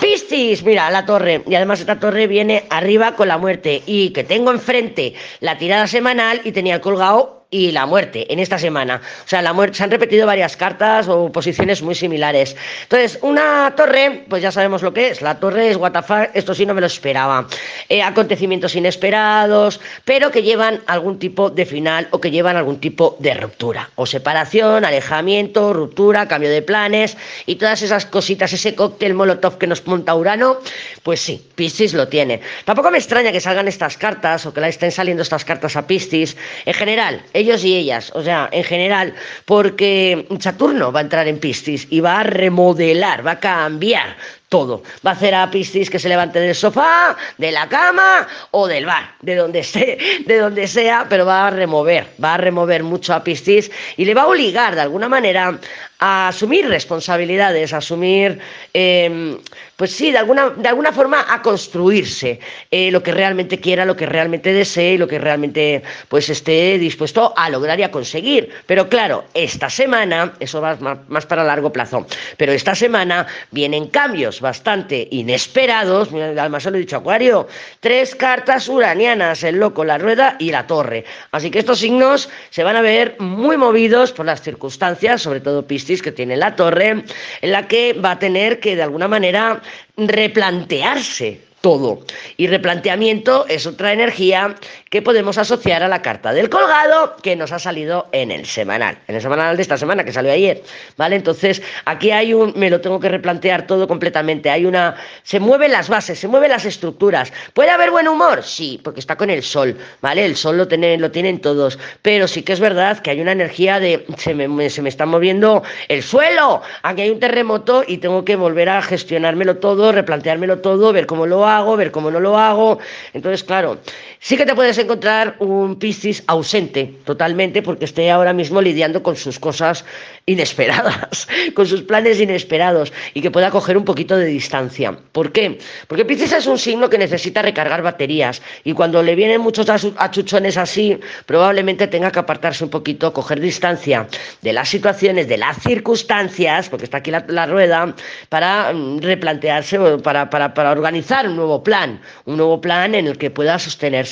Piscis, mira, la torre. Y además esta torre viene arriba con la muerte. Y que tengo enfrente la tirada semanal y tenía colgado y la muerte en esta semana. O sea, la muerte, se han repetido varias cartas o posiciones muy similares. Entonces, una torre, pues ya sabemos lo que es. La torre es WTF, esto sí no me lo esperaba. Eh, acontecimientos inesperados, pero que llevan algún tipo de final o que llevan algún tipo de ruptura. O separación, alejamiento, ruptura, cambio de planes y todas esas cositas, ese cóctel molotov que nos monta Urano, pues sí, Piscis lo tiene. Tampoco me extraña que salgan estas cartas o que la estén saliendo estas cartas a Piscis. En general, ellos y ellas, o sea, en general, porque Saturno va a entrar en Piscis y va a remodelar, va a cambiar todo. Va a hacer a Piscis que se levante del sofá, de la cama o del bar, de donde esté, de donde sea, pero va a remover, va a remover mucho a Piscis y le va a obligar de alguna manera a asumir responsabilidades, a asumir, em, pues sí, de alguna, de alguna forma a construirse eh, lo que realmente quiera, lo que realmente desee lo que realmente pues esté dispuesto a lograr y a conseguir. Pero claro, esta semana, eso va más, más para largo plazo, pero esta semana vienen cambios bastante inesperados, además se lo he dicho Acuario, tres cartas uranianas, el loco, la rueda y la torre. Así que estos signos se van a ver muy movidos por las circunstancias, sobre todo Piscis que tiene la torre, en la que va a tener que de alguna manera replantearse todo. Y replanteamiento es otra energía que podemos asociar a la carta del colgado que nos ha salido en el semanal, en el semanal de esta semana que salió ayer, ¿vale? Entonces, aquí hay un, me lo tengo que replantear todo completamente, hay una, se mueven las bases, se mueven las estructuras. ¿Puede haber buen humor? Sí, porque está con el sol, ¿vale? El sol lo, tienen, lo tienen todos, pero sí que es verdad que hay una energía de, se me, se me está moviendo el suelo, aquí hay un terremoto y tengo que volver a gestionármelo todo, replanteármelo todo, ver cómo lo hago, ver cómo no lo hago. Entonces, claro, sí que te puedes encontrar un Piscis ausente totalmente porque esté ahora mismo lidiando con sus cosas inesperadas, con sus planes inesperados y que pueda coger un poquito de distancia. ¿Por qué? Porque Piscis es un signo que necesita recargar baterías y cuando le vienen muchos achuchones así, probablemente tenga que apartarse un poquito, coger distancia de las situaciones, de las circunstancias, porque está aquí la, rueda, para mm, replantearse, para, organizar un nuevo plan, un nuevo plan en el que pueda sostenerse.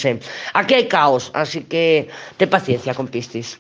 Aquí hay caos, así que ten paciencia con Piscis.